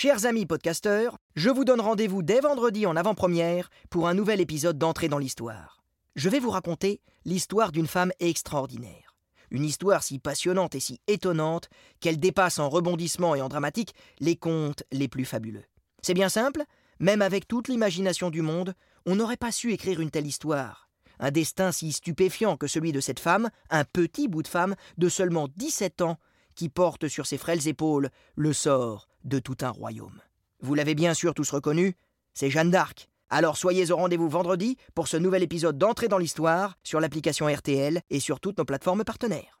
Chers amis podcasteurs, je vous donne rendez-vous dès vendredi en avant-première pour un nouvel épisode d'entrée dans l'histoire. Je vais vous raconter l'histoire d'une femme extraordinaire. Une histoire si passionnante et si étonnante qu'elle dépasse en rebondissement et en dramatique les contes les plus fabuleux. C'est bien simple, même avec toute l'imagination du monde, on n'aurait pas su écrire une telle histoire. Un destin si stupéfiant que celui de cette femme, un petit bout de femme de seulement 17 ans, qui porte sur ses frêles épaules le sort de tout un royaume. Vous l'avez bien sûr tous reconnu, c'est Jeanne d'Arc. Alors soyez au rendez-vous vendredi pour ce nouvel épisode d'entrée dans l'histoire sur l'application RTL et sur toutes nos plateformes partenaires.